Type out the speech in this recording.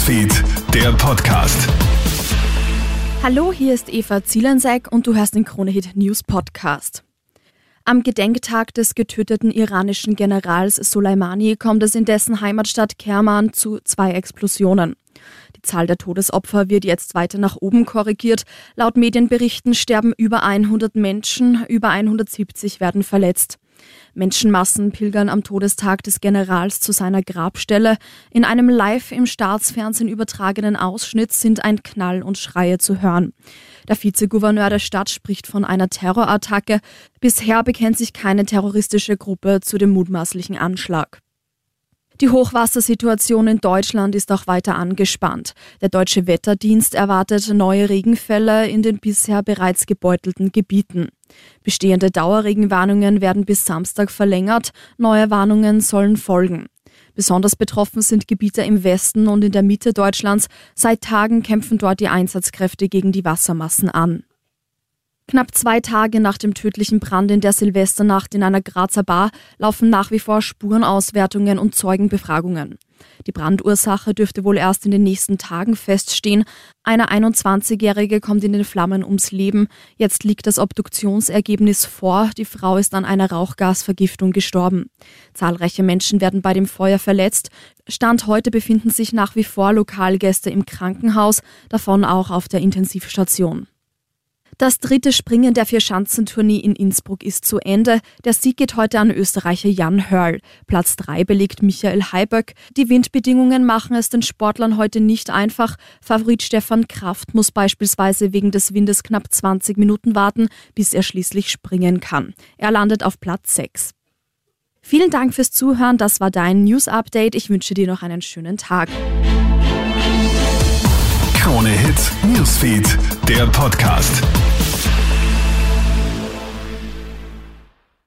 Newsfeed, der Podcast. Hallo, hier ist Eva Zielensek und du hörst den Kronehit News Podcast. Am Gedenktag des getöteten iranischen Generals Soleimani kommt es in dessen Heimatstadt Kerman zu zwei Explosionen. Die Zahl der Todesopfer wird jetzt weiter nach oben korrigiert. Laut Medienberichten sterben über 100 Menschen, über 170 werden verletzt. Menschenmassen pilgern am Todestag des Generals zu seiner Grabstelle. In einem live im Staatsfernsehen übertragenen Ausschnitt sind ein Knall und Schreie zu hören. Der Vizegouverneur der Stadt spricht von einer Terrorattacke. Bisher bekennt sich keine terroristische Gruppe zu dem mutmaßlichen Anschlag. Die Hochwassersituation in Deutschland ist auch weiter angespannt. Der deutsche Wetterdienst erwartet neue Regenfälle in den bisher bereits gebeutelten Gebieten. Bestehende Dauerregenwarnungen werden bis Samstag verlängert, neue Warnungen sollen folgen. Besonders betroffen sind Gebiete im Westen und in der Mitte Deutschlands. Seit Tagen kämpfen dort die Einsatzkräfte gegen die Wassermassen an. Knapp zwei Tage nach dem tödlichen Brand in der Silvesternacht in einer Grazer Bar laufen nach wie vor Spurenauswertungen und Zeugenbefragungen. Die Brandursache dürfte wohl erst in den nächsten Tagen feststehen. Eine 21-Jährige kommt in den Flammen ums Leben. Jetzt liegt das Obduktionsergebnis vor. Die Frau ist an einer Rauchgasvergiftung gestorben. Zahlreiche Menschen werden bei dem Feuer verletzt. Stand heute befinden sich nach wie vor Lokalgäste im Krankenhaus, davon auch auf der Intensivstation. Das dritte Springen der Vierschanzentournee in Innsbruck ist zu Ende. Der Sieg geht heute an Österreicher Jan Hörl. Platz drei belegt Michael Heiböck. Die Windbedingungen machen es den Sportlern heute nicht einfach. Favorit Stefan Kraft muss beispielsweise wegen des Windes knapp 20 Minuten warten, bis er schließlich springen kann. Er landet auf Platz sechs. Vielen Dank fürs Zuhören. Das war dein News Update. Ich wünsche dir noch einen schönen Tag. Krone Hits, Newsfeed, der Podcast.